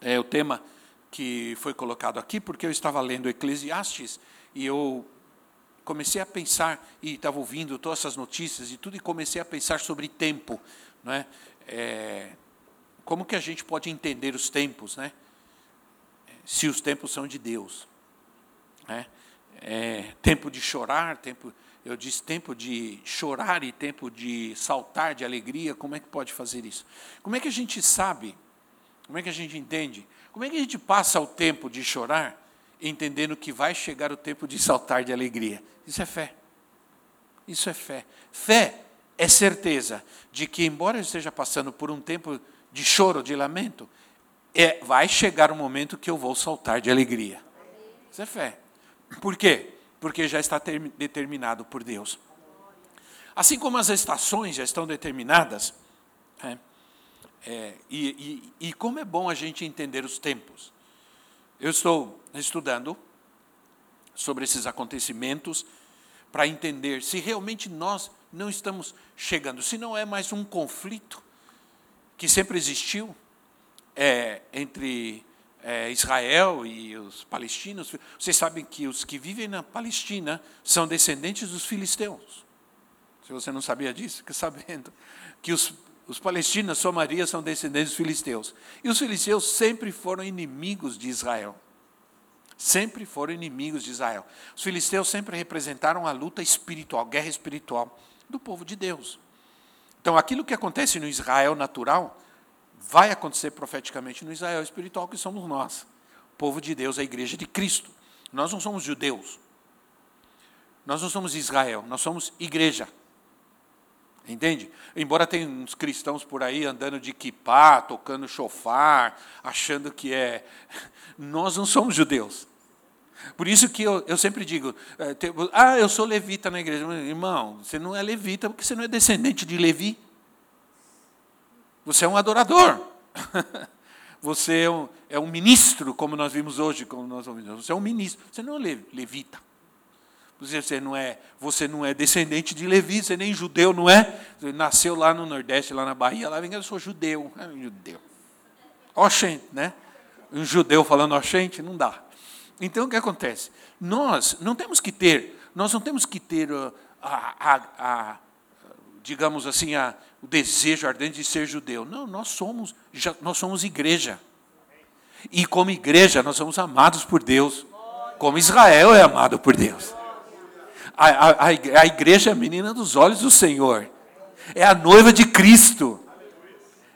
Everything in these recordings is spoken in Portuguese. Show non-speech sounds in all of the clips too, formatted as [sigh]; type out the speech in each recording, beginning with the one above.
é, o tema que foi colocado aqui, porque eu estava lendo Eclesiastes e eu comecei a pensar, e estava ouvindo todas essas notícias e tudo, e comecei a pensar sobre tempo. Não é? é como que a gente pode entender os tempos, né? se os tempos são de Deus? Né? É, tempo de chorar, tempo, eu disse tempo de chorar e tempo de saltar de alegria, como é que pode fazer isso? Como é que a gente sabe como é que a gente entende? Como é que a gente passa o tempo de chorar, entendendo que vai chegar o tempo de saltar de alegria? Isso é fé. Isso é fé. Fé é certeza de que, embora eu esteja passando por um tempo de choro, de lamento, é, vai chegar um momento que eu vou saltar de alegria. Isso é fé. Por quê? Porque já está ter, determinado por Deus. Assim como as estações já estão determinadas, é, é, e, e, e como é bom a gente entender os tempos. Eu estou estudando sobre esses acontecimentos para entender se realmente nós não estamos chegando, se não é mais um conflito que sempre existiu é, entre é, Israel e os palestinos. Vocês sabem que os que vivem na Palestina são descendentes dos filisteus. Se você não sabia disso, fica sabendo que os os palestinos, sua maioria, são descendentes dos filisteus. E os filisteus sempre foram inimigos de Israel. Sempre foram inimigos de Israel. Os filisteus sempre representaram a luta espiritual, a guerra espiritual do povo de Deus. Então, aquilo que acontece no Israel natural vai acontecer profeticamente no Israel espiritual, que somos nós, o povo de Deus, a igreja de Cristo. Nós não somos judeus. Nós não somos Israel, nós somos igreja. Entende? Embora tenha uns cristãos por aí andando de kipá, tocando chofar, achando que é. [laughs] Nós não somos judeus. Por isso que eu, eu sempre digo: é, ah, eu sou levita na igreja. Irmão, você não é levita porque você não é descendente de Levi. Você é um adorador. [laughs] Você é um, é um ministro, como nós vimos hoje, como nós ouvimos. Você é um ministro. Você não é levita. Você não é, você não é descendente de Levi, você nem judeu, não é? Você nasceu lá no Nordeste, lá na Bahia, lá vem eu sou judeu. É judeu. Oxente, né? Um judeu falando oxente, não dá. Então o que acontece? Nós não temos que ter, nós não temos que ter uh, a, a, a digamos assim, o desejo ardente de ser judeu. Não, nós somos, já, nós somos igreja. E como igreja, nós somos amados por Deus. Como Israel é amado por Deus. A, a, a igreja é a menina dos olhos do Senhor. É a noiva de Cristo.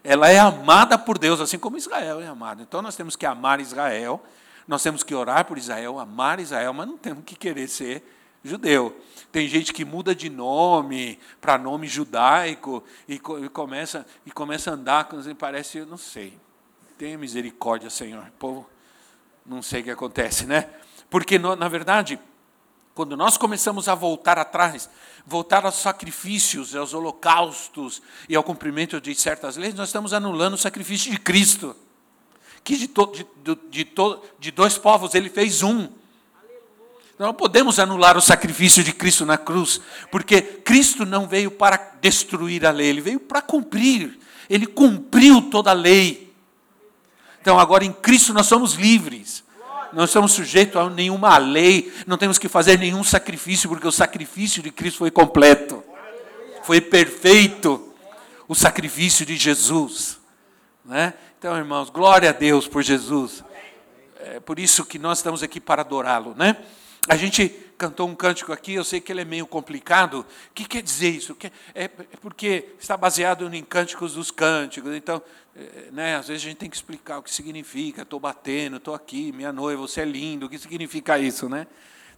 Ela é amada por Deus, assim como Israel é amado. Então nós temos que amar Israel, nós temos que orar por Israel, amar Israel, mas não temos que querer ser judeu. Tem gente que muda de nome para nome judaico e, e, começa, e começa a andar, parece, eu não sei. Tenha misericórdia, Senhor. O povo não sei o que acontece, né? Porque, na verdade, quando nós começamos a voltar atrás, voltar aos sacrifícios, aos holocaustos e ao cumprimento de certas leis, nós estamos anulando o sacrifício de Cristo, que de, to, de, de, to, de dois povos ele fez um. Não podemos anular o sacrifício de Cristo na cruz, porque Cristo não veio para destruir a lei, ele veio para cumprir. Ele cumpriu toda a lei. Então agora em Cristo nós somos livres não estamos sujeitos a nenhuma lei, não temos que fazer nenhum sacrifício, porque o sacrifício de Cristo foi completo, foi perfeito o sacrifício de Jesus. Né? Então, irmãos, glória a Deus por Jesus. É por isso que nós estamos aqui para adorá-lo. Né? A gente cantou um cântico aqui, eu sei que ele é meio complicado. O que quer dizer isso? É, é porque está baseado em cânticos dos cânticos. Então, é, né, às vezes a gente tem que explicar o que significa. Estou batendo, estou aqui, minha noiva, você é lindo. O que significa isso? Né?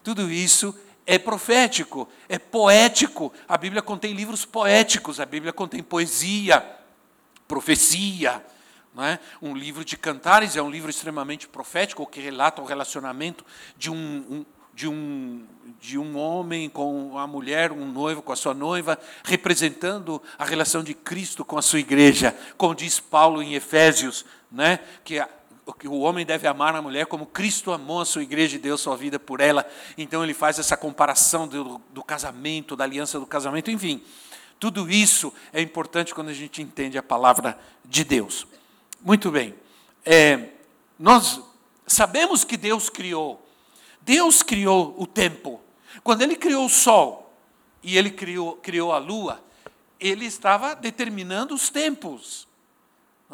Tudo isso é profético, é poético. A Bíblia contém livros poéticos, a Bíblia contém poesia, profecia. É? Um livro de cantares é um livro extremamente profético que relata o relacionamento de um, um de um, de um homem com uma mulher, um noivo com a sua noiva, representando a relação de Cristo com a sua igreja, como diz Paulo em Efésios, né? que, a, o homem deve amar a mulher como Cristo amou a sua igreja e deu sua vida por ela. Então ele faz essa comparação do, do casamento, da aliança do casamento, enfim. Tudo isso é importante quando a gente entende a palavra de Deus. Muito bem. É, nós sabemos que Deus criou Deus criou o tempo. Quando ele criou o sol e ele criou, criou a lua, ele estava determinando os tempos.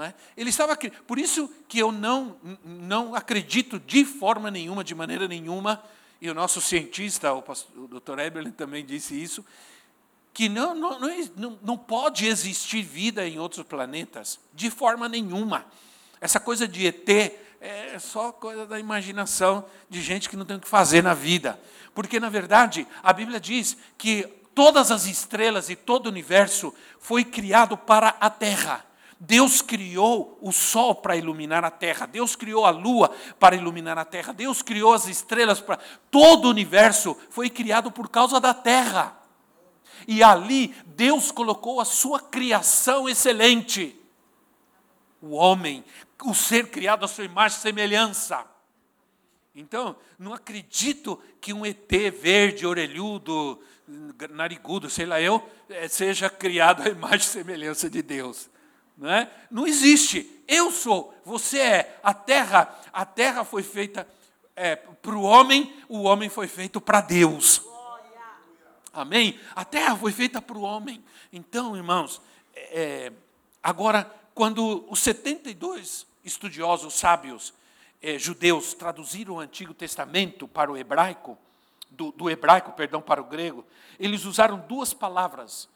É? Ele estava por isso que eu não não acredito de forma nenhuma, de maneira nenhuma, e o nosso cientista, o, pastor, o Dr. Eberlin também disse isso, que não, não, não, não pode existir vida em outros planetas, de forma nenhuma. Essa coisa de ET é só coisa da imaginação de gente que não tem o que fazer na vida. Porque, na verdade, a Bíblia diz que todas as estrelas e todo o universo foi criado para a Terra. Deus criou o sol para iluminar a terra, Deus criou a lua para iluminar a terra, Deus criou as estrelas para. Todo o universo foi criado por causa da terra. E ali Deus colocou a sua criação excelente. O homem o ser criado à sua imagem e semelhança. Então, não acredito que um ET verde, orelhudo, narigudo, sei lá eu, eh, seja criado à imagem e semelhança de Deus. Não, é? não existe. Eu sou, você é. A terra, a terra foi feita é, para o homem, o homem foi feito para Deus. Amém? A terra foi feita para o homem. Então, irmãos, é, agora, quando os 72 estudiosos sábios eh, judeus traduziram o Antigo Testamento para o hebraico, do, do hebraico, perdão, para o grego, eles usaram duas palavras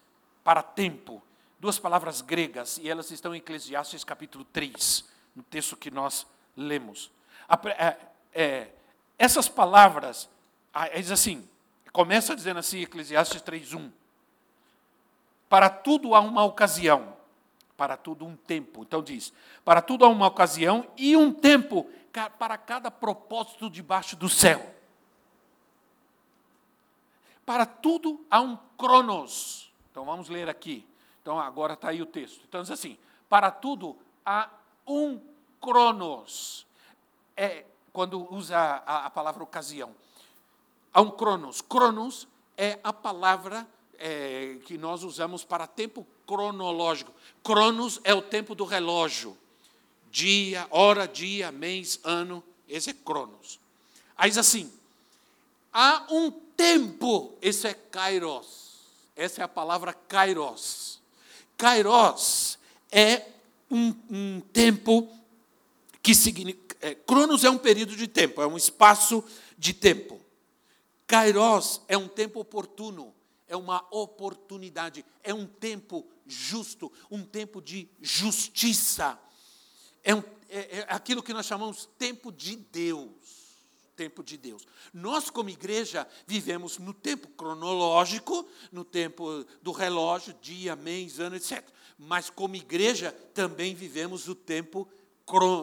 para tempo, duas palavras gregas, e elas estão em Eclesiastes capítulo 3, no texto que nós lemos. É, é, essas palavras, diz assim, começa dizendo assim, Eclesiastes 3.1, para tudo há uma ocasião, para tudo um tempo. Então diz: para tudo há uma ocasião e um tempo para cada propósito debaixo do céu. Para tudo há um cronos. Então vamos ler aqui. Então agora está aí o texto. Então diz assim: para tudo há um cronos. É quando usa a, a palavra ocasião. Há um cronos. Cronos é a palavra é, que nós usamos para tempo cronológico. Cronos é o tempo do relógio. Dia, hora, dia, mês, ano. Esse é Cronos. Aí diz assim: há um tempo, esse é Kairos. Essa é a palavra Kairos. Kairos é um, um tempo que significa. É, Cronos é um período de tempo, é um espaço de tempo. Kairos é um tempo oportuno é uma oportunidade, é um tempo justo, um tempo de justiça. É, um, é, é aquilo que nós chamamos tempo de Deus. Tempo de Deus. Nós, como igreja, vivemos no tempo cronológico, no tempo do relógio, dia, mês, ano, etc. Mas, como igreja, também vivemos o tempo,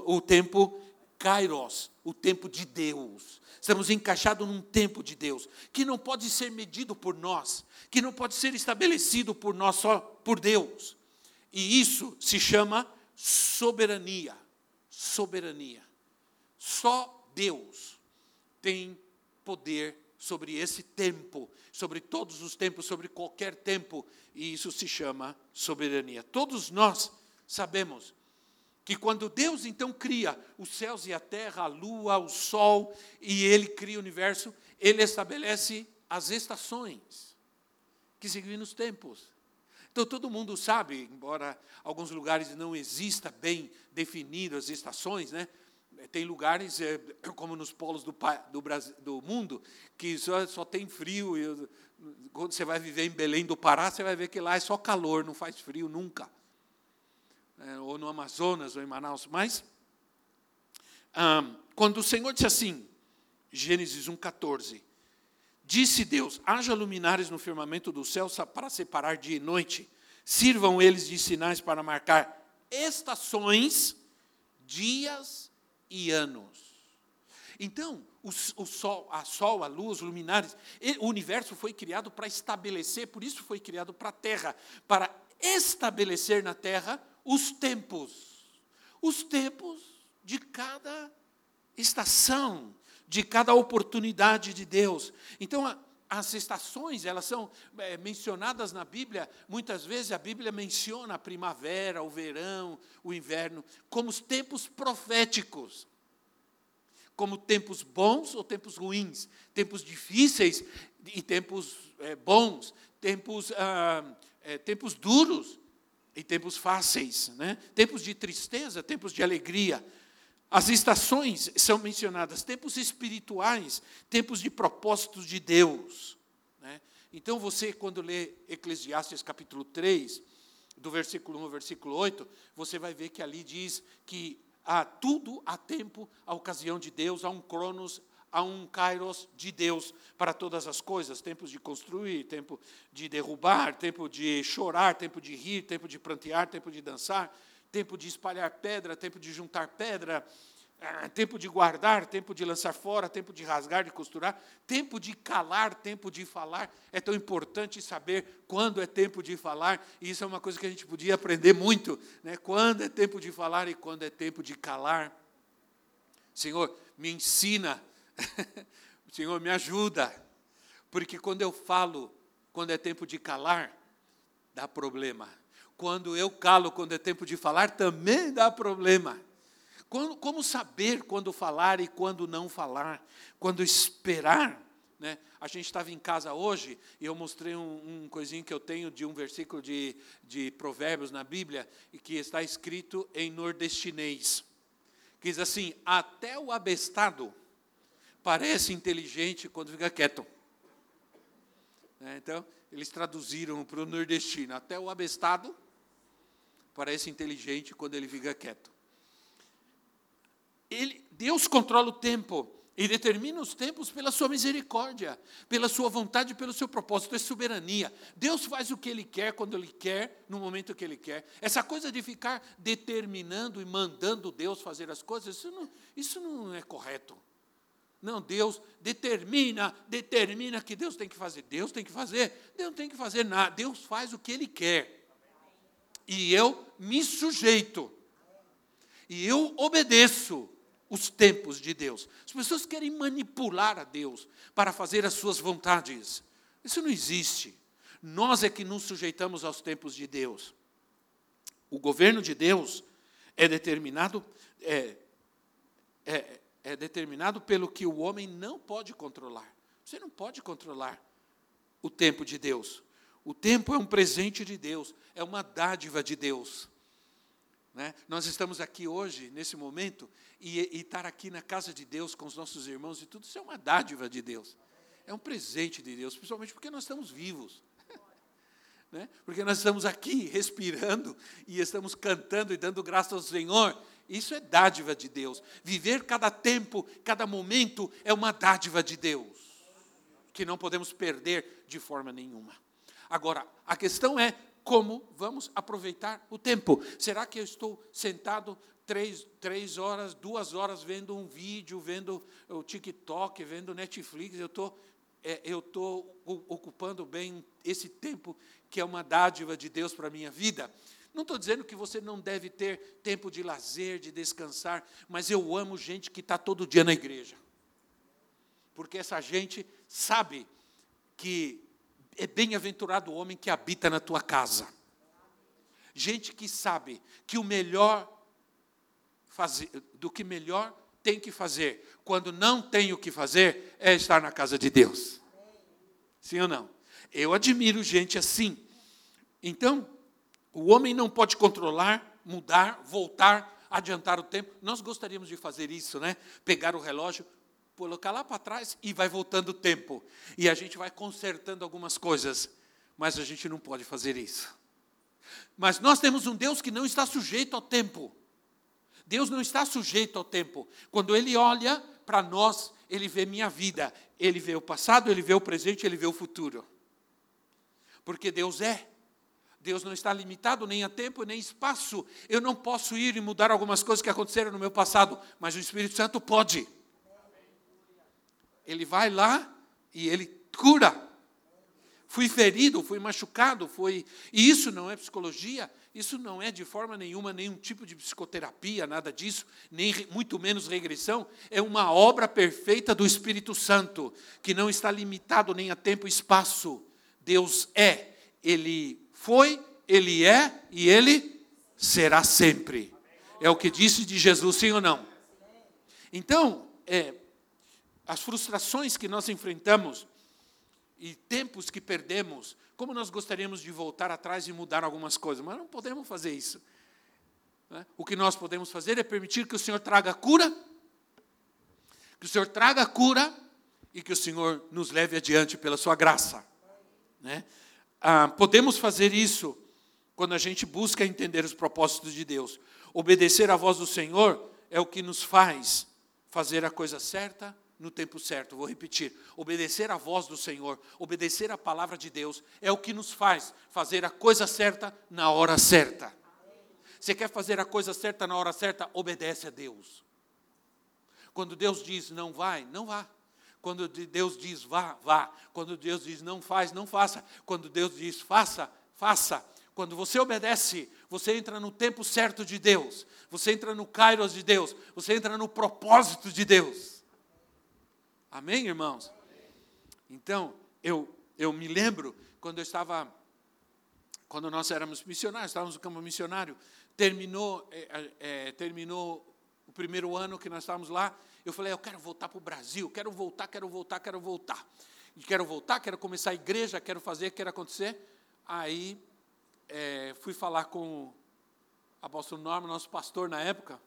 o tempo kairos, o tempo de Deus. Estamos encaixados num tempo de Deus, que não pode ser medido por nós, que não pode ser estabelecido por nós só por Deus. E isso se chama soberania. Soberania. Só Deus tem poder sobre esse tempo, sobre todos os tempos, sobre qualquer tempo, e isso se chama soberania. Todos nós sabemos que quando Deus então cria os céus e a terra, a lua, o sol, e ele cria o universo, ele estabelece as estações, que significam os tempos. Então todo mundo sabe, embora alguns lugares não exista bem definido as estações, né? Tem lugares, é, como nos polos do, do, Brasil, do mundo, que só, só tem frio. E, quando você vai viver em Belém do Pará, você vai ver que lá é só calor, não faz frio nunca é, ou no Amazonas, ou em Manaus, mas quando o Senhor disse assim, Gênesis 1,14, disse Deus: haja luminares no firmamento do céu para separar dia e noite, sirvam eles de sinais para marcar estações, dias e anos. Então, o, o, sol, a sol, a luz, luminares, o universo foi criado para estabelecer, por isso foi criado para a Terra, para estabelecer na Terra os tempos. Os tempos de cada estação, de cada oportunidade de Deus. Então, a, as estações, elas são é, mencionadas na Bíblia, muitas vezes a Bíblia menciona a primavera, o verão, o inverno, como os tempos proféticos. Como tempos bons ou tempos ruins, tempos difíceis e tempos é, bons, tempos, ah, é, tempos duros e tempos fáceis, né? tempos de tristeza, tempos de alegria. As estações são mencionadas, tempos espirituais, tempos de propósitos de Deus. Né? Então, você, quando lê Eclesiastes capítulo 3, do versículo 1 ao versículo 8, você vai ver que ali diz que há tudo há tempo, a ocasião de Deus, há um cronos, há um kairos de Deus para todas as coisas, tempos de construir, tempo de derrubar, tempo de chorar, tempo de rir, tempo de prantear, tempo de dançar, tempo de espalhar pedra, tempo de juntar pedra, ah, tempo de guardar, tempo de lançar fora, tempo de rasgar, de costurar, tempo de calar, tempo de falar. É tão importante saber quando é tempo de falar, e isso é uma coisa que a gente podia aprender muito, né? quando é tempo de falar e quando é tempo de calar. Senhor, me ensina, [laughs] Senhor, me ajuda, porque quando eu falo, quando é tempo de calar, dá problema. Quando eu calo, quando é tempo de falar, também dá problema. Como, como saber quando falar e quando não falar? Quando esperar? Né? A gente estava em casa hoje e eu mostrei um, um coisinho que eu tenho de um versículo de, de Provérbios na Bíblia e que está escrito em nordestinês. Que diz assim: Até o abestado parece inteligente quando fica quieto. Né? Então, eles traduziram para o nordestino: Até o abestado parece inteligente quando ele fica quieto. Ele, Deus controla o tempo e determina os tempos pela sua misericórdia, pela sua vontade, pelo seu propósito, é soberania. Deus faz o que Ele quer, quando Ele quer, no momento que Ele quer. Essa coisa de ficar determinando e mandando Deus fazer as coisas, isso não, isso não é correto. Não, Deus determina, determina que Deus tem que fazer. Deus tem que fazer, Deus não tem que fazer nada. Deus faz o que Ele quer e eu me sujeito, e eu obedeço os tempos de Deus. As pessoas querem manipular a Deus para fazer as suas vontades. Isso não existe. Nós é que nos sujeitamos aos tempos de Deus. O governo de Deus é determinado é, é, é determinado pelo que o homem não pode controlar. Você não pode controlar o tempo de Deus. O tempo é um presente de Deus, é uma dádiva de Deus. Né? Nós estamos aqui hoje, nesse momento, e, e estar aqui na casa de Deus com os nossos irmãos e tudo, isso é uma dádiva de Deus. É um presente de Deus, principalmente porque nós estamos vivos. [laughs] Né? Porque nós estamos aqui respirando e estamos cantando e dando graças ao Senhor. Isso é dádiva de Deus. Viver cada tempo, cada momento é uma dádiva de Deus, que não podemos perder de forma nenhuma. Agora, a questão é como vamos aproveitar o tempo. Será que eu estou sentado três, três horas, duas horas vendo um vídeo, vendo o TikTok, vendo Netflix? Eu estou é, eu estou ocupando bem esse tempo que é uma dádiva de Deus para a minha vida. Não estou dizendo que você não deve ter tempo de lazer, de descansar, mas eu amo gente que está todo dia na igreja. Porque essa gente sabe que é bem-aventurado o homem que habita na tua casa. Gente que sabe que o melhor fazer, do que melhor tem que fazer, quando não tem o que fazer, é estar na casa de Deus. Sim ou não? Eu admiro gente assim. Então, o homem não pode controlar, mudar, voltar, adiantar o tempo. Nós gostaríamos de fazer isso, né? Pegar o relógio, colocar lá para trás e vai voltando o tempo. E a gente vai consertando algumas coisas, mas a gente não pode fazer isso. Mas nós temos um Deus que não está sujeito ao tempo. Deus não está sujeito ao tempo. Quando Ele olha para nós, Ele vê minha vida, Ele vê o passado, Ele vê o presente, Ele vê o futuro. Porque Deus é. Deus não está limitado nem a tempo nem espaço. Eu não posso ir e mudar algumas coisas que aconteceram no meu passado, mas o Espírito Santo pode. Ele vai lá e ele cura. Fui ferido, fui machucado, foi. E isso não é psicologia, isso não é de forma nenhuma nenhum tipo de psicoterapia, nada disso, nem muito menos regressão. É uma obra perfeita do Espírito Santo, que não está limitado nem a tempo e espaço. Deus é, Ele foi, Ele é e Ele será sempre. É o que disse de Jesus, sim ou não? Então, é, as frustrações que nós enfrentamos e tempos que perdemos, como nós gostaríamos de voltar atrás e mudar algumas coisas, mas não podemos fazer isso. Né? O que nós podemos fazer é permitir que o Senhor traga cura, que o Senhor traga cura e que o Senhor nos leve adiante pela sua graça. Né? Ah, podemos fazer isso quando a gente busca entender os propósitos de Deus. Obedecer à voz do Senhor é o que nos faz fazer a coisa certa no tempo certo. Vou repetir: obedecer à voz do Senhor, obedecer à palavra de Deus, é o que nos faz fazer a coisa certa na hora certa. Você quer fazer a coisa certa na hora certa? Obedece a Deus. Quando Deus diz não vai, não vá. Quando Deus diz vá, vá. Quando Deus diz não faz, não faça. Quando Deus diz faça, faça. Quando você obedece, você entra no tempo certo de Deus. Você entra no kairos de Deus. Você entra no propósito de Deus. Amém, irmãos? Então, eu, eu me lembro quando eu estava, quando nós éramos missionários, estávamos no campo missionário, terminou, é, é, terminou o primeiro ano que nós estávamos lá, eu falei, eu quero voltar para o Brasil, quero voltar, quero voltar, quero voltar. Quero voltar, quero começar a igreja, quero fazer, quero acontecer. Aí é, fui falar com o apóstolo Norma, nosso pastor na época,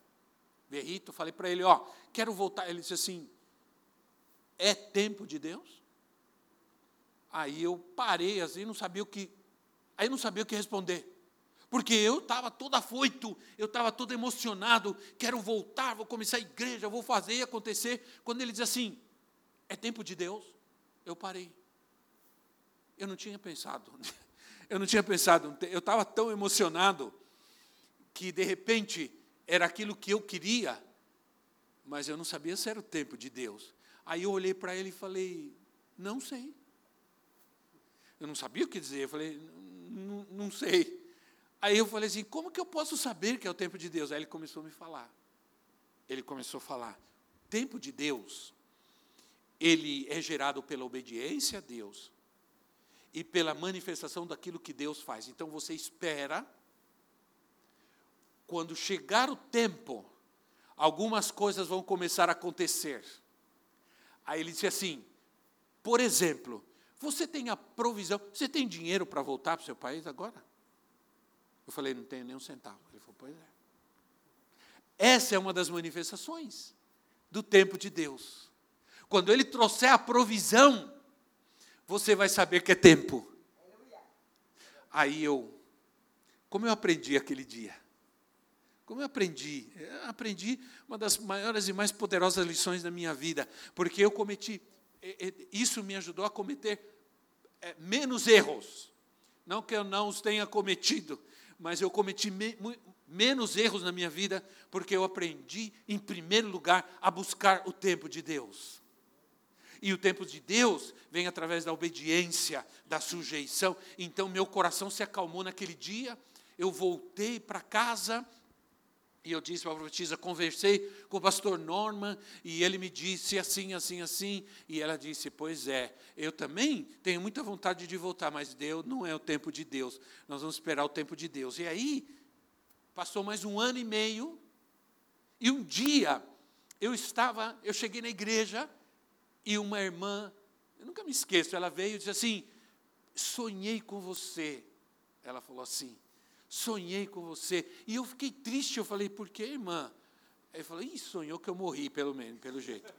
Berrito, falei para ele, ó, quero voltar. Ele disse assim, é tempo de Deus? Aí eu parei assim, não sabia o que, aí não sabia o que responder. Porque eu estava todo afoito, eu estava todo emocionado, quero voltar, vou começar a igreja, vou fazer acontecer. Quando ele diz assim, é tempo de Deus, eu parei. Eu não tinha pensado, [laughs] eu não tinha pensado, eu estava tão emocionado que de repente era aquilo que eu queria, mas eu não sabia se era o tempo de Deus. Aí eu olhei para ele e falei: Não sei. Eu não sabia o que dizer. Eu falei: Não sei. Aí eu falei assim: Como que eu posso saber que é o tempo de Deus? Aí ele começou a me falar. Ele começou a falar: Tempo de Deus, ele é gerado pela obediência a Deus e pela manifestação daquilo que Deus faz. Então você espera, quando chegar o tempo, algumas coisas vão começar a acontecer. Aí ele disse assim: por exemplo, você tem a provisão, você tem dinheiro para voltar para o seu país agora? Eu falei: não tenho nem um centavo. Ele falou: pois é. Essa é uma das manifestações do tempo de Deus. Quando Ele trouxer a provisão, você vai saber que é tempo. Aí eu, como eu aprendi aquele dia? Como eu aprendi? Eu aprendi uma das maiores e mais poderosas lições da minha vida, porque eu cometi, isso me ajudou a cometer é, menos erros. Não que eu não os tenha cometido, mas eu cometi me, menos erros na minha vida, porque eu aprendi, em primeiro lugar, a buscar o tempo de Deus. E o tempo de Deus vem através da obediência, da sujeição. Então, meu coração se acalmou naquele dia. Eu voltei para casa e eu disse para a profetisa, conversei com o pastor Norman, e ele me disse assim, assim, assim, e ela disse, pois é, eu também tenho muita vontade de voltar, mas Deus não é o tempo de Deus, nós vamos esperar o tempo de Deus. E aí, passou mais um ano e meio, e um dia, eu estava, eu cheguei na igreja, e uma irmã, eu nunca me esqueço, ela veio e disse assim, sonhei com você. Ela falou assim, sonhei com você. E eu fiquei triste, eu falei, por que, irmã? Ele falou, ih, sonhou que eu morri, pelo menos, pelo jeito.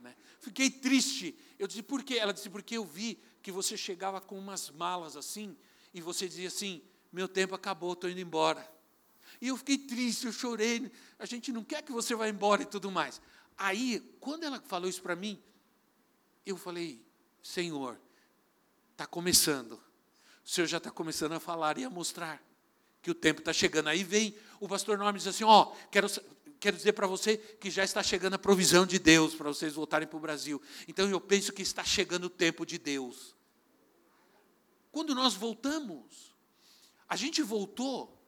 Né? Fiquei triste. Eu disse, por quê? Ela disse, porque eu vi que você chegava com umas malas assim, e você dizia assim, meu tempo acabou, estou indo embora. E eu fiquei triste, eu chorei. A gente não quer que você vá embora e tudo mais. Aí, quando ela falou isso para mim, eu falei, Senhor, está começando o Senhor já está começando a falar e a mostrar que o tempo está chegando. Aí vem o pastor Norman diz assim: Ó, oh, quero, quero dizer para você que já está chegando a provisão de Deus para vocês voltarem para o Brasil. Então eu penso que está chegando o tempo de Deus. Quando nós voltamos, a gente voltou.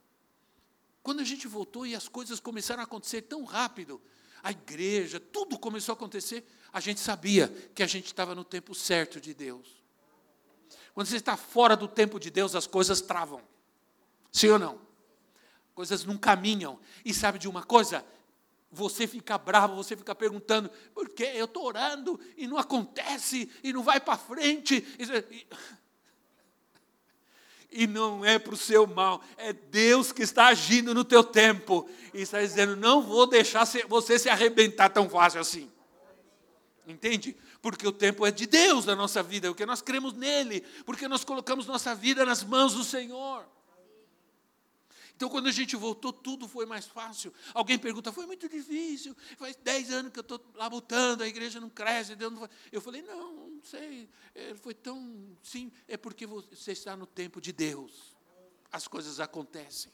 Quando a gente voltou e as coisas começaram a acontecer tão rápido, a igreja, tudo começou a acontecer, a gente sabia que a gente estava no tempo certo de Deus. Quando você está fora do tempo de Deus, as coisas travam. Sim ou não? Coisas não caminham. E sabe de uma coisa? Você fica bravo, você fica perguntando, por que eu estou orando e não acontece, e não vai para frente. E, [laughs] e não é para o seu mal, é Deus que está agindo no teu tempo. E está dizendo, não vou deixar você se arrebentar tão fácil assim. Entende? Porque o tempo é de Deus na nossa vida, porque nós cremos nele, porque nós colocamos nossa vida nas mãos do Senhor. Então, quando a gente voltou, tudo foi mais fácil. Alguém pergunta, foi muito difícil, faz dez anos que eu estou labutando, a igreja não cresce. Deus não eu falei, não, não sei, é, foi tão. Sim, é porque você está no tempo de Deus. As coisas acontecem.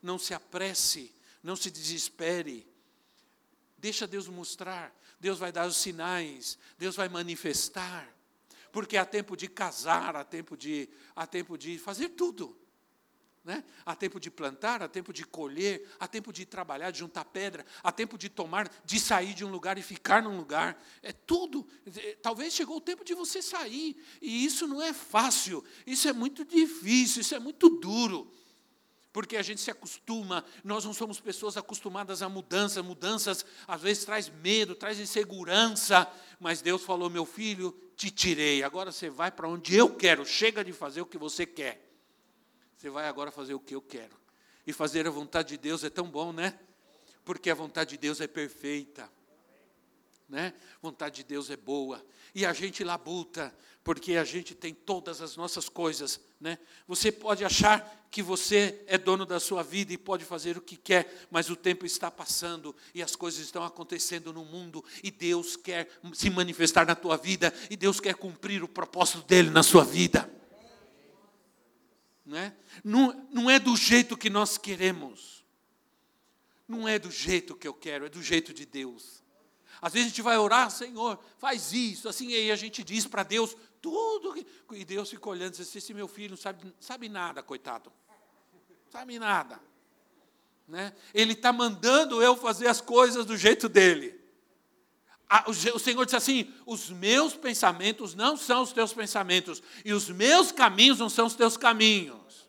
Não se apresse, não se desespere. Deixa Deus mostrar. Deus vai dar os sinais, Deus vai manifestar. Porque há tempo de casar, há tempo de, há tempo de fazer tudo. Né? Há tempo de plantar, há tempo de colher, há tempo de trabalhar, de juntar pedra, há tempo de tomar, de sair de um lugar e ficar num lugar. É tudo. Talvez chegou o tempo de você sair. E isso não é fácil, isso é muito difícil, isso é muito duro porque a gente se acostuma, nós não somos pessoas acostumadas a mudanças, mudanças às vezes traz medo, traz insegurança, mas Deus falou: meu filho, te tirei, agora você vai para onde eu quero, chega de fazer o que você quer, você vai agora fazer o que eu quero. E fazer a vontade de Deus é tão bom, né? Porque a vontade de Deus é perfeita. Né? Vontade de Deus é boa. E a gente labuta, porque a gente tem todas as nossas coisas. Né? Você pode achar que você é dono da sua vida e pode fazer o que quer, mas o tempo está passando e as coisas estão acontecendo no mundo e Deus quer se manifestar na tua vida e Deus quer cumprir o propósito dele na sua vida. Né? Não, não é do jeito que nós queremos. Não é do jeito que eu quero, é do jeito de Deus. Às vezes a gente vai orar, Senhor, faz isso, assim, e aí a gente diz para Deus tudo. Que... E Deus fica olhando e diz assim: esse meu filho não sabe, sabe nada, coitado. Sabe nada. Né? Ele está mandando eu fazer as coisas do jeito dele. O Senhor disse assim: os meus pensamentos não são os teus pensamentos, e os meus caminhos não são os teus caminhos.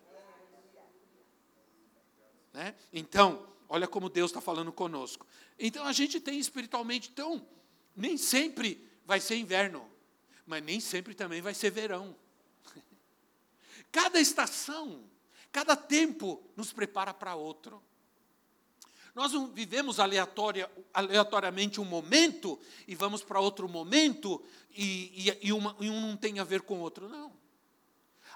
Né? Então, olha como Deus está falando conosco. Então a gente tem espiritualmente, então, nem sempre vai ser inverno, mas nem sempre também vai ser verão. [laughs] Cada estação, cada tempo nos prepara para outro. Nós não vivemos aleatória, aleatoriamente um momento e vamos para outro momento e, e, e, uma, e um não tem a ver com o outro, não.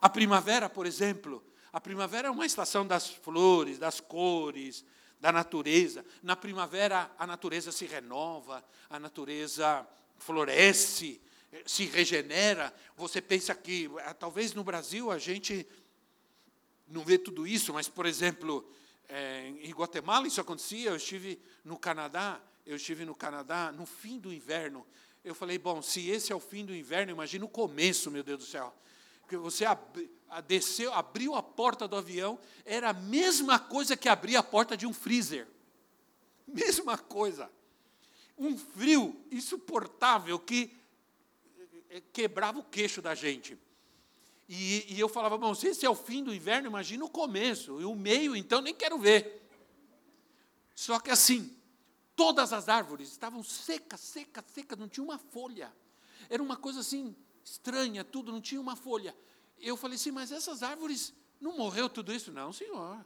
A primavera, por exemplo, a primavera é uma estação das flores, das cores, da natureza. Na primavera, a natureza se renova, a natureza floresce, se regenera. Você pensa que, ah, talvez no Brasil a gente não vê tudo isso, mas, por exemplo, é, em Guatemala isso acontecia. Eu estive no Canadá, eu estive no Canadá no fim do inverno. Eu falei, bom, se esse é o fim do inverno, imagina o começo, meu Deus do céu. Porque você ab desceu, abriu a porta do avião, era a mesma coisa que abrir a porta de um freezer. Mesma coisa. Um frio insuportável que eh, quebrava o queixo da gente. E, e, eu falava, bom, se esse é o fim do inverno, imagina o começo. E o meio, então, nem quero ver. Só que assim, todas as árvores estavam secas, secas, secas, não tinha uma folha. Era uma coisa assim, estranha, tudo, não tinha uma folha. Eu falei assim, mas essas árvores, não morreu tudo isso? Não, senhor.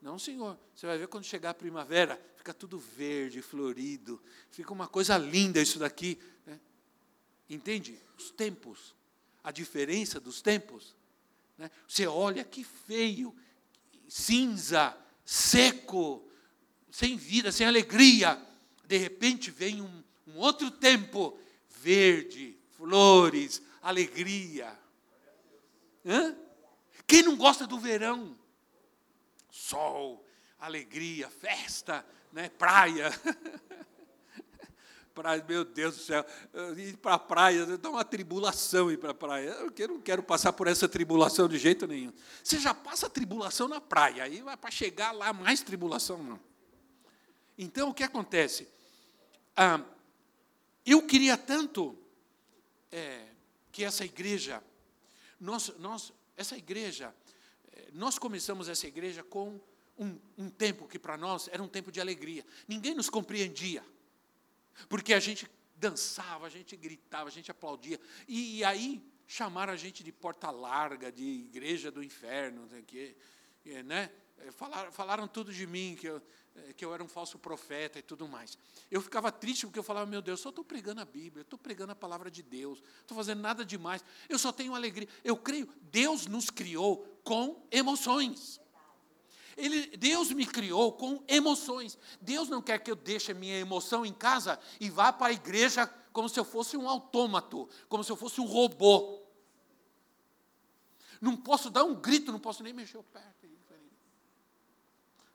Não, senhor. Você vai ver quando chegar a primavera, fica tudo verde, florido, fica uma coisa linda isso daqui. Né? Entende? Os tempos, a diferença dos tempos. Né? Você olha que feio, cinza, seco, sem vida, sem alegria. De repente vem um, um outro tempo, verde, flores, alegria. Hã? Quem não gosta do verão? Sol, alegria, festa, né? praia. [laughs] praia, meu Deus do céu, ir para a praia, dá uma tribulação ir para a praia. Eu não quero passar por essa tribulação de jeito nenhum. Você já passa tribulação na praia, aí vai para chegar lá mais tribulação, não. Então, o que acontece? Ah, eu queria tanto é, que essa igreja, nós, nós, essa igreja, é, nós começamos essa igreja com um, um tempo que para nós era um tempo de alegria. Ninguém nos compreendia. Porque a gente dançava, a gente gritava, a gente aplaudia. E, e aí chamaram a gente de porta larga, de igreja do inferno, não sei o quê, né? Falaram, falaram tudo de mim, que eu, que eu era um falso profeta e tudo mais. Eu ficava triste porque eu falava, meu Deus, eu só estou pregando a Bíblia, estou pregando a palavra de Deus, estou fazendo nada demais, eu só tenho alegria. Eu creio, Deus nos criou com emoções. Ele, Deus me criou com emoções. Deus não quer que eu deixe a minha emoção em casa e vá para a igreja como se eu fosse um autômato, como se eu fosse um robô. Não posso dar um grito, não posso nem mexer o pé.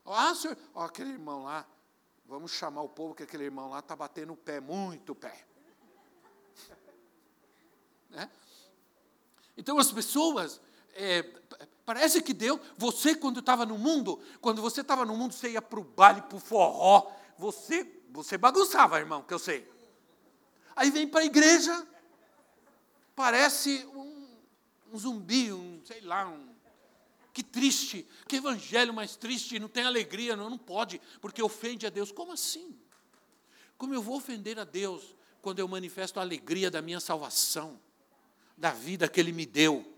Ah, senhor, ó, aquele irmão lá, vamos chamar o povo que aquele irmão lá está batendo o pé, muito pé. [laughs] Né? Então as pessoas é, parece que Deus, você quando estava no mundo, quando você estava no mundo, você ia para o baile, para o forró, você, você bagunçava, irmão, que eu sei. Aí vem para a igreja, parece um, um, zumbi, um, sei lá, um. Que triste, que evangelho mais triste, não tem alegria, não, não pode, porque ofende a Deus. Como assim? Como eu vou ofender a Deus quando eu manifesto a alegria da minha salvação, da vida que Ele me deu?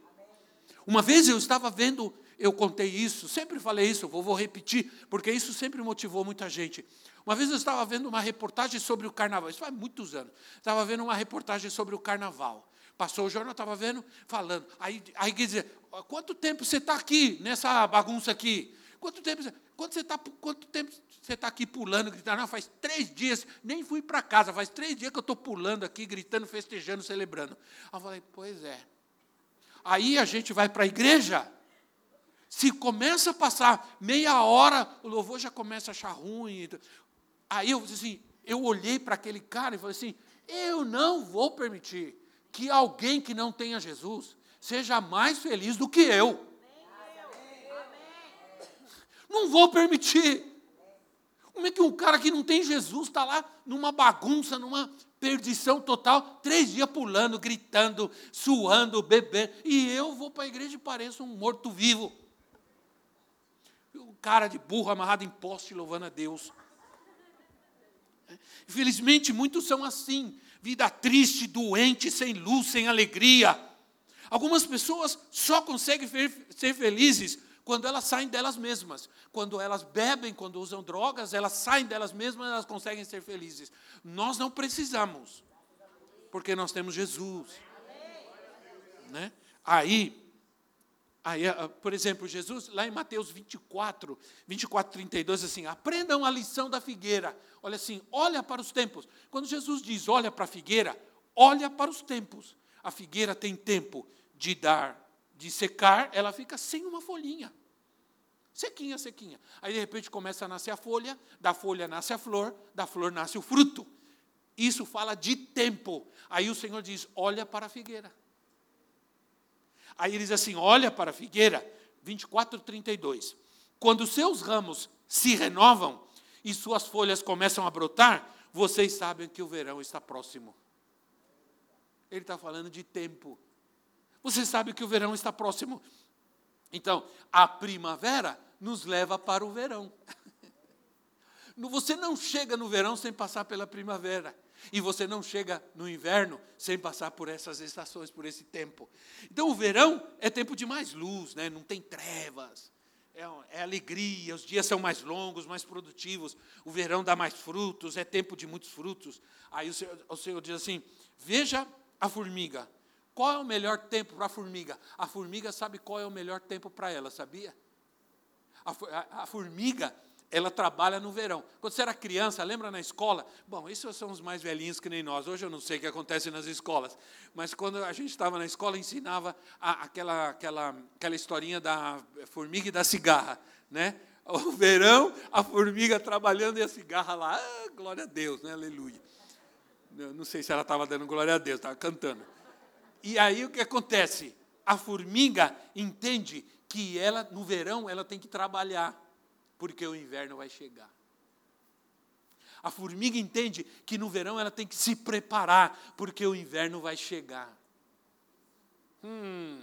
Uma vez eu estava vendo, eu contei isso, sempre falei isso, vou, vou repetir, porque isso sempre motivou muita gente. Uma vez eu estava vendo uma reportagem sobre o carnaval, isso faz muitos anos. Estava vendo uma reportagem sobre o carnaval. Passou o jornal, estava vendo, falando. Aí, aí dizer, quanto tempo você está aqui, nessa bagunça aqui? Quanto tempo, quanto você está, quanto tempo você está aqui pulando, gritando? Não, faz três dias, nem fui para casa, faz três dias que eu estou pulando aqui, gritando, festejando, celebrando. Aí eu falei, pois é. Aí a gente vai para a igreja, se começa a passar meia hora, o louvor já começa a achar ruim. Aí eu assim, eu olhei para aquele cara e falei assim: eu não vou permitir que alguém que não tenha Jesus seja mais feliz do que eu. Não vou permitir. Como é que um cara que não tem Jesus está lá numa bagunça, numa perdição total, três dias pulando, gritando, suando, bebendo, e eu vou para a igreja e pareço um morto-vivo. Um cara de burro amarrado em poste, louvando a Deus. Infelizmente, muitos são assim, vida triste, doente, sem luz, sem alegria. Algumas pessoas só conseguem ser felizes quando elas saem delas mesmas. Quando elas bebem, quando usam drogas, elas saem delas mesmas, elas conseguem ser felizes. Nós não precisamos, porque nós temos Jesus. Né? Aí, aí, ah, por exemplo, Jesus, lá em Mateus 24, 24, 32, assim, aprendam a lição da figueira. Olha assim, olha para os tempos. Quando Jesus diz olha para a figueira, olha para os tempos. A figueira tem tempo de dar de secar, ela fica sem uma folhinha. Sequinha, sequinha. Aí, de repente, começa a nascer a folha, da folha nasce a flor, da flor nasce o fruto. Isso fala de tempo. Aí o Senhor diz: olha para a figueira. Aí ele diz assim: olha para a figueira, 24, 32. Quando seus ramos se renovam e suas folhas começam a brotar, vocês sabem que o verão está próximo. Ele está falando de tempo. Você sabe que o verão está próximo. Então, a primavera nos leva para o verão. [laughs] Você não chega no verão sem passar pela primavera. E você não chega no inverno sem passar por essas estações, por esse tempo. Então, o verão é tempo de mais luz, né? não tem trevas, é, é, alegria, os dias são mais longos, mais produtivos, o verão dá mais frutos, é tempo de muitos frutos. Aí o Senhor, o Senhor diz assim: veja a formiga, qual é o melhor tempo para a formiga? A formiga sabe qual é o melhor tempo para ela, sabia? A, a, a formiga, ela trabalha no verão. Quando você era criança, lembra na escola? Bom, isso são os mais velhinhos que nem nós. Hoje eu não sei o que acontece nas escolas. Mas quando a gente estava na escola, ensinava a, aquela, aquela, aquela historinha da formiga e da cigarra. Né? O verão, a formiga trabalhando e a cigarra lá. Ah, glória a Deus, né? aleluia. Eu não sei se ela estava dando glória a Deus, estava cantando. E aí o que acontece? A formiga entende que ela, no verão, ela tem que trabalhar porque o inverno vai chegar. A formiga entende que no verão ela tem que se preparar, porque o inverno vai chegar. Hum.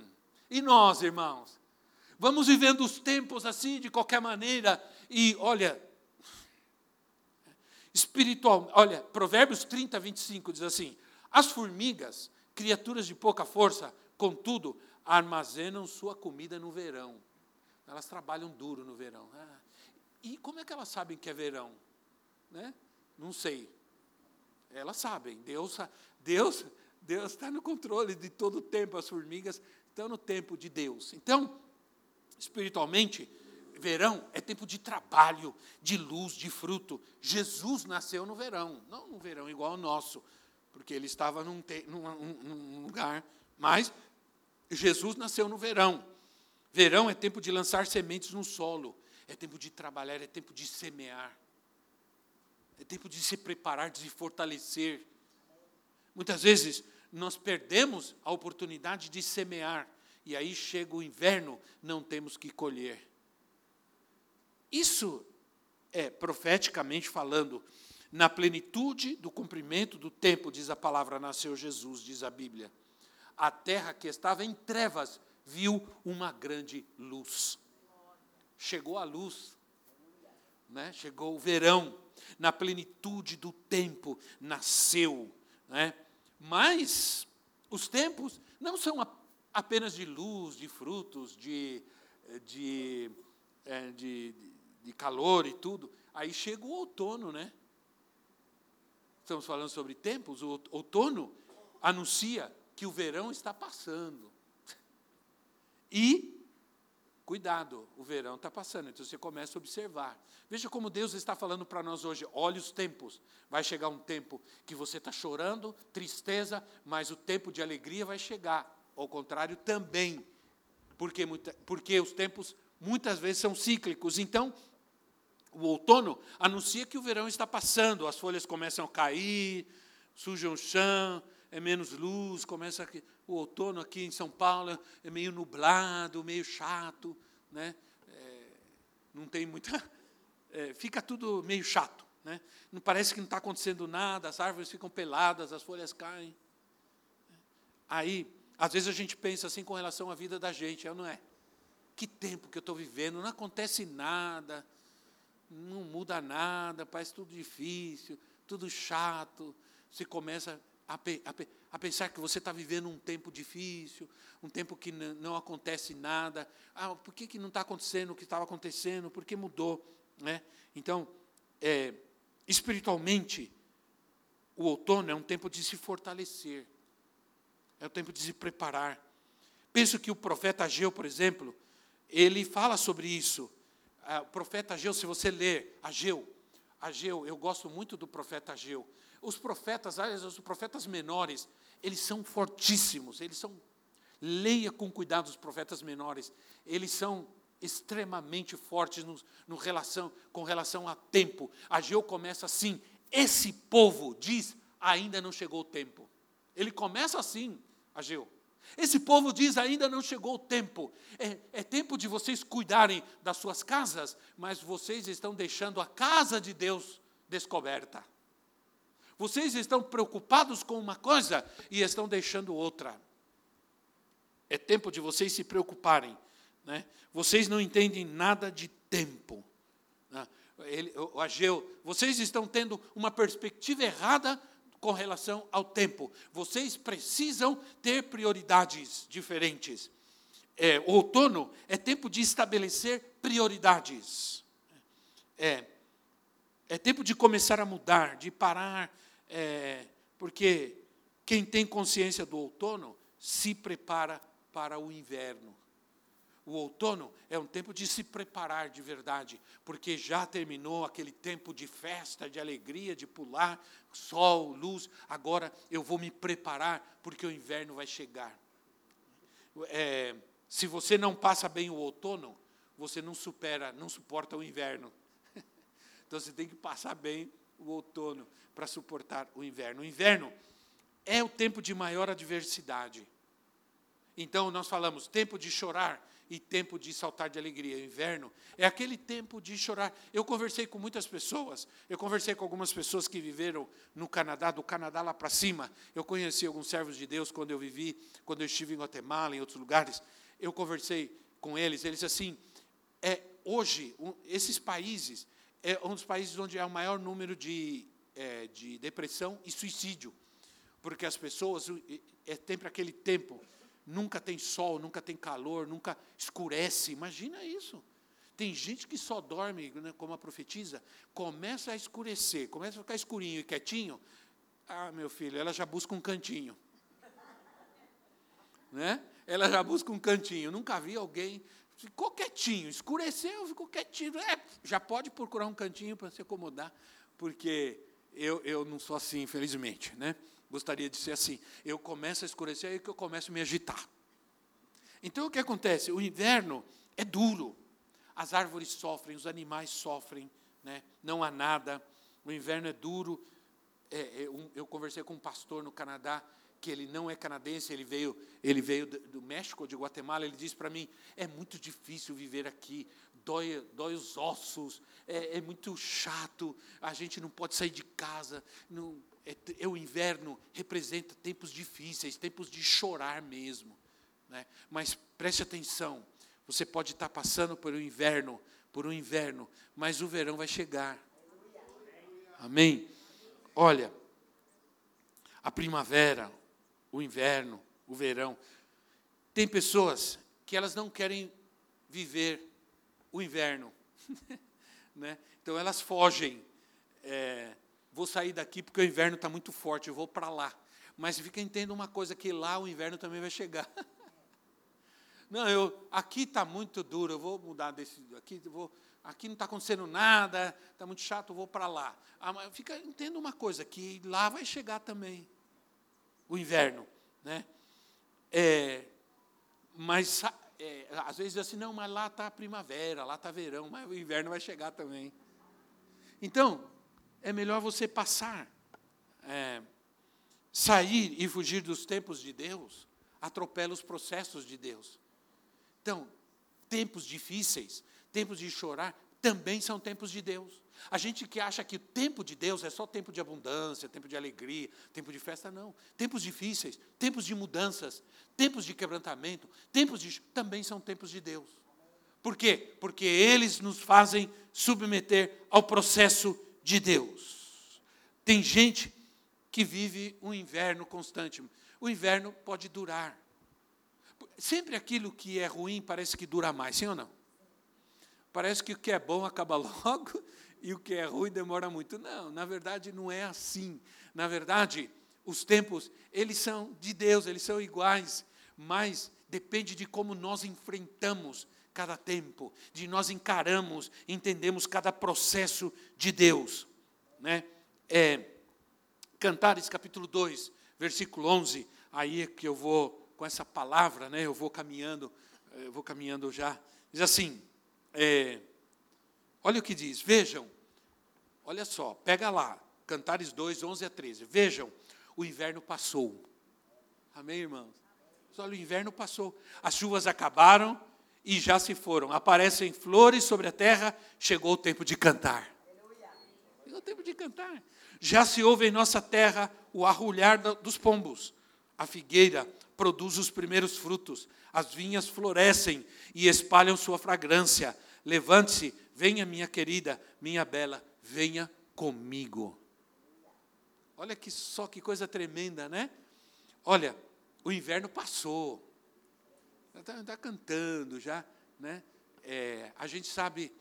E nós, irmãos? Vamos vivendo os tempos assim, de qualquer maneira, e olha, espiritual, olha, Provérbios 30, 25 diz assim: As formigas, criaturas de pouca força, contudo, armazenam sua comida no verão. Elas trabalham duro no verão. Ah, e como é que elas sabem que é verão? Né? Não sei. Elas sabem. Deus, Deus, Deus está no controle de todo o tempo. As formigas estão no tempo de Deus. Então, espiritualmente, verão é tempo de trabalho, de luz, de fruto. Jesus nasceu no verão, não no verão igual ao nosso, porque ele estava num, te, num, num lugar, mas Jesus nasceu no verão. Verão é tempo de lançar sementes no solo é tempo de trabalhar, é tempo de semear. É tempo de se preparar, de se fortalecer. Muitas vezes nós perdemos a oportunidade de semear, e aí chega o inverno, não temos que colher. Isso é, profeticamente falando, na plenitude do cumprimento do tempo, diz a palavra, nasceu Jesus, diz a Bíblia. A terra que estava em trevas viu uma grande luz chegou a luz, né? chegou o verão, na plenitude do tempo nasceu. Né? Mas os tempos não são apenas de luz, de frutos, de, de, é, de, de calor e tudo. Aí chega o outono, né? Estamos falando sobre tempos, o outono anuncia que o verão está passando. [laughs] E Cuidado, o verão está passando, então você começa a observar. Veja como Deus está falando para nós hoje: olhe os tempos. Vai chegar um tempo que você está chorando, tristeza, mas o tempo de alegria vai chegar. Ao contrário, também. Porque, porque os tempos muitas vezes são cíclicos. Então, o outono anuncia que o verão está passando, as folhas começam a cair, sujam o chão, é menos luz, começa aqui, o outono aqui em São Paulo é meio nublado, meio chato, né? É, não tem muita, [laughs] é, fica tudo meio chato, né? Não parece que não está acontecendo nada, as árvores ficam peladas, as folhas caem. Aí, às vezes a gente pensa assim com relação à vida da gente, é não é? Que tempo que eu estou vivendo, não acontece nada, não muda nada, parece tudo difícil, tudo chato. Você começa a, a, a pensar que você está vivendo um tempo difícil, um tempo que não acontece nada. Ah, por que, que não está acontecendo o que estava acontecendo? Por que mudou? Né? Então, é, espiritualmente, o outono é um tempo de se fortalecer, é o tempo de se preparar. Penso que o profeta Ageu, por exemplo, ele fala sobre isso. Ah, o profeta Ageu, se você ler Ageu, Ageu, eu gosto muito do profeta Ageu, os profetas, os profetas menores, eles são fortíssimos, eles são. Leia com cuidado os profetas menores, eles são extremamente fortes no, no relação, com relação a tempo. Ageu começa assim: esse povo diz, ainda não chegou o tempo. Ele começa assim, Ageu. Esse povo diz: ainda não chegou o tempo. É, é, tempo de vocês cuidarem das suas casas, mas vocês estão deixando a casa de Deus descoberta. Vocês estão preocupados com uma coisa e estão deixando outra. É tempo de vocês se preocuparem. Né? Vocês não entendem nada de tempo. Né? Ele, o Ageu, vocês estão tendo uma perspectiva errada com relação ao tempo. Vocês precisam ter prioridades diferentes. É, outono é tempo de estabelecer prioridades. É, é tempo de começar a mudar, de parar é, porque quem tem consciência do outono se prepara para o inverno. O outono é um tempo de se preparar de verdade, porque já terminou aquele tempo de festa, de alegria, de pular, sol, luz. Agora eu vou me preparar, porque o inverno vai chegar. É, se você não passa bem o outono, você não supera, não suporta o inverno. [laughs] Então você tem que passar bem o outono para suportar o inverno. O inverno é o tempo de maior adversidade. Então nós falamos tempo de chorar e tempo de saltar de alegria. O inverno é aquele tempo de chorar. Eu conversei com muitas pessoas, eu conversei com algumas pessoas que viveram no Canadá, do Canadá lá para cima. Eu conheci alguns servos de Deus quando eu vivi, quando eu estive em Guatemala, em outros lugares. Eu conversei com eles, eles assim, é hoje um, esses países é um dos países onde há o maior número de, é, de depressão e suicídio, porque as pessoas, é sempre aquele tempo, nunca tem sol, nunca tem calor, nunca escurece, imagina isso. Tem gente que só dorme, né, como a profetiza, começa a escurecer, começa a ficar escurinho e quietinho, ah, meu filho, ela já busca um cantinho. [laughs] Né? Ela já busca um cantinho. Nunca vi alguém ficou quietinho, escureceu, ficou quietinho. É, já pode procurar um cantinho para se acomodar, porque eu, eu não sou assim, infelizmente. Né? Gostaria de ser assim. Eu começo a escurecer, aí que eu começo a me agitar. Então, o que acontece? O inverno é duro. As árvores sofrem, os animais sofrem, né? não há nada. O inverno é duro. É, é, eu conversei com um pastor no Canadá, que ele não é canadense, ele veio, ele veio do México, de Guatemala, ele disse para mim, é muito difícil viver aqui, dói, dói os ossos, é, é, muito chato, a gente não pode sair de casa, não, é, é, o inverno representa tempos difíceis, tempos de chorar mesmo. Né? Mas preste atenção, você pode estar passando por um inverno, por um inverno, mas o verão vai chegar. Amém? Olha, a primavera, o inverno, o verão. Tem pessoas que elas não querem viver o inverno. [laughs] né? Então elas fogem. É, vou sair daqui porque o inverno está muito forte, eu vou para lá. Mas fica entendendo uma coisa, que lá o inverno também vai chegar. [laughs] não, eu, aqui está muito duro, eu vou mudar desse. Aqui, vou, aqui não está acontecendo nada, está muito chato, eu vou para lá. Ah, fica, entenda uma coisa, que lá vai chegar também o inverno. Né? É, mas é, às vezes assim, não, mas lá está a primavera, lá está verão, mas o inverno vai chegar também. Então, é melhor você passar, é, sair e fugir dos tempos de Deus, atropela os processos de Deus. Então, tempos difíceis, tempos de chorar, também são tempos de Deus. A gente que acha que o tempo de Deus é só tempo de abundância, tempo de alegria, tempo de festa, não. Tempos difíceis, tempos de mudanças, tempos de quebrantamento, tempos de. também são tempos de Deus. Por quê? Porque eles nos fazem submeter ao processo de Deus. Tem gente que vive um inverno constante. O inverno pode durar. Sempre aquilo que é ruim parece que dura mais, sim ou não? Parece que o que é bom acaba [laughs] logo e o que é ruim demora muito. Não, na verdade não é assim. Na verdade, os tempos, eles são de Deus, eles são iguais, mas depende de como nós enfrentamos cada tempo, de nós encaramos, entendemos cada processo de Deus. Né? É, Cantares capítulo 2, versículo 11, aí é que eu vou, com essa palavra, né, eu vou caminhando, eu vou caminhando já, diz assim, é, olha o que diz, vejam, olha só, pega lá, Cantares 2, 11 a 13. Vejam, o inverno passou. Amém, irmãos? Olha, o inverno passou. As chuvas acabaram e já se foram. Aparecem flores sobre a terra, chegou o tempo de cantar. Chegou o tempo de cantar. Já se ouve em nossa terra o arrulhar dos pombos. A figueira produz os primeiros frutos. As vinhas florescem e espalham sua fragrância. Levante-se, venha, minha querida, minha bela, venha comigo. Olha que só que coisa tremenda, né? Olha, o inverno passou. Está tá cantando já, né? É, a gente sabe,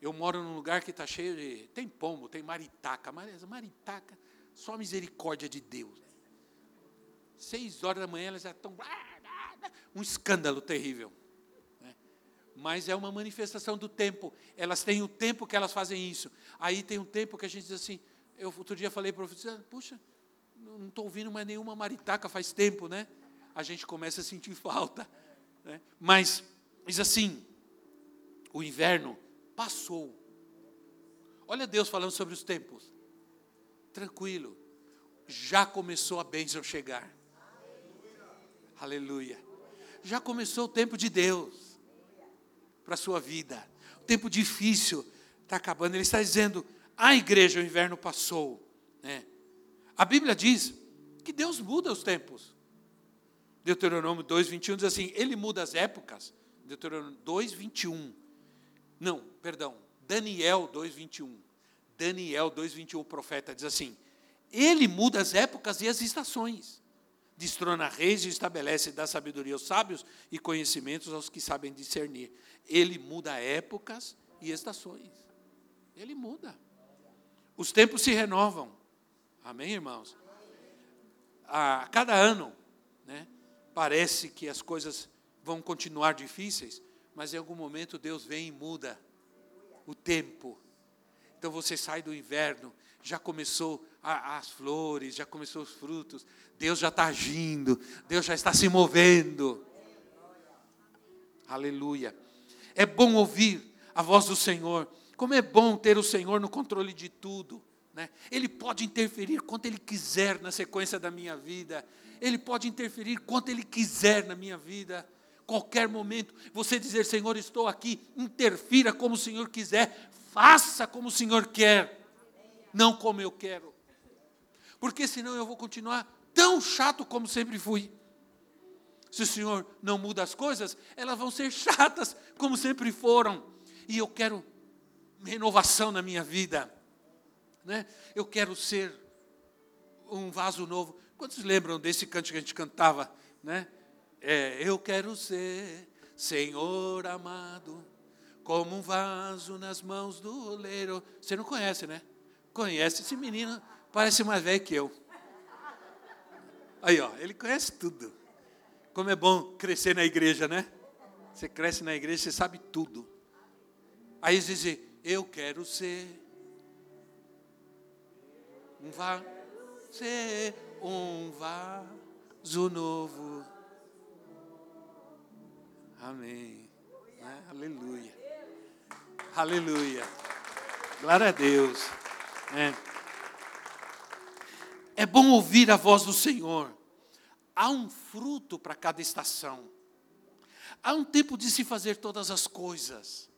eu moro num lugar que está cheio de. Tem pombo, tem maritaca. Maritaca, só misericórdia de Deus. Seis horas da manhã elas já estão. Um escândalo terrível. Né? mas é uma manifestação do tempo. Elas têm o tempo que elas fazem isso. Aí tem um tempo que a gente diz assim. Eu outro dia falei para o professor, puxa, não estou ouvindo mais nenhuma maritaca faz tempo, né? A gente começa a sentir [laughs] falta. Né? Mas diz assim: o inverno passou. Olha Deus falando sobre os tempos. Tranquilo, já começou a bênção chegar. Aleluia. Já começou o tempo de Deus para a sua vida. O tempo difícil está acabando. Ele está dizendo: a igreja, o inverno passou. Né? A Bíblia diz que Deus muda os tempos. Deuteronômio 2, 21 diz assim: Ele muda as épocas. Deuteronômio 2, 21. Não, perdão. Daniel 2, 21. Daniel 2, 21, o profeta diz assim: Ele muda as épocas e as estações destrona reis e estabelece da sabedoria aos sábios e conhecimentos aos que sabem discernir. Ele muda épocas e estações. Ele muda. Os tempos se renovam. Amém, irmãos? A cada ano, parece que as coisas vão continuar difíceis, mas em algum momento Deus vem e muda o tempo. Então você sai do inverno, já começou a, as flores, já começou os frutos, Deus já está agindo, Deus já está se movendo. Aleluia. É bom ouvir a voz do Senhor. Como é bom ter o Senhor no controle de tudo. Né? Ele pode interferir quanto Ele quiser na sequência da minha vida. Ele pode interferir quanto Ele quiser na minha vida. Qualquer momento, você dizer, Senhor, estou aqui, interfira como o Senhor quiser, faça como o Senhor quer, não como eu quero. Porque senão eu vou continuar tão chato como sempre fui. Se o Senhor não muda as coisas, elas vão ser [laughs] chatas como sempre foram. E eu quero renovação na minha vida. Né? Eu quero ser um vaso novo. Quantos lembram desse canto que a gente cantava? Né? É, eu quero ser, Senhor amado, como um vaso nas mãos do oleiro. Você não conhece, né? Conhece esse menino, parece mais velho que eu. Aí, ó, ele conhece tudo. Como é bom crescer na igreja, né? Você cresce na igreja, você sabe tudo. Aí você diz, eu quero ser um vaso, ser um vaso novo. Amém. Né? Aleluia. Aleluia. Glória a Deus. É. É bom ouvir a voz do Senhor. Há um fruto para cada estação. Há um tempo de se fazer todas as coisas.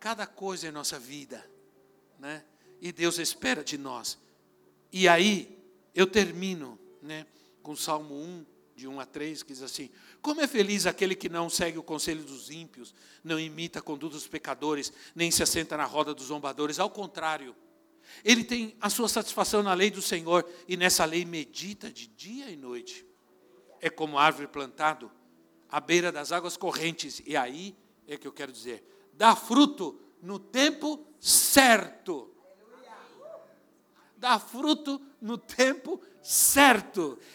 Cada coisa em nossa vida, né? E Deus espera de nós. E aí eu termino, né, com Salmo 1, de 1 a 3, que diz assim: Como é feliz aquele que não segue o conselho dos ímpios, não imita a conduta dos pecadores, nem se assenta na roda dos zombadores, ao contrário, ele tem a sua satisfação na lei do Senhor e nessa lei medita de dia e noite. É como árvore plantado à beira das águas correntes. E aí é que eu quero dizer: dá fruto no tempo certo. Dá fruto no tempo certo.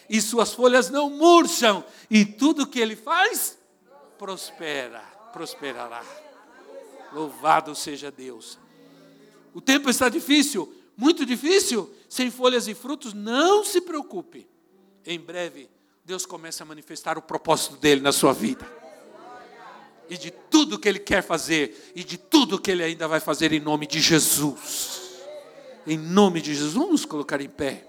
E suas folhas não murcham. E tudo que ele faz, prospera, prosperará. Louvado seja Deus. O tempo está difícil, muito difícil, sem folhas e frutos, não se preocupe. Em breve, Deus começa a manifestar o propósito dele na sua vida. E de tudo que ele quer fazer, e de tudo que ele ainda vai fazer em nome de Jesus. Em nome de Jesus, vamos colocar em pé.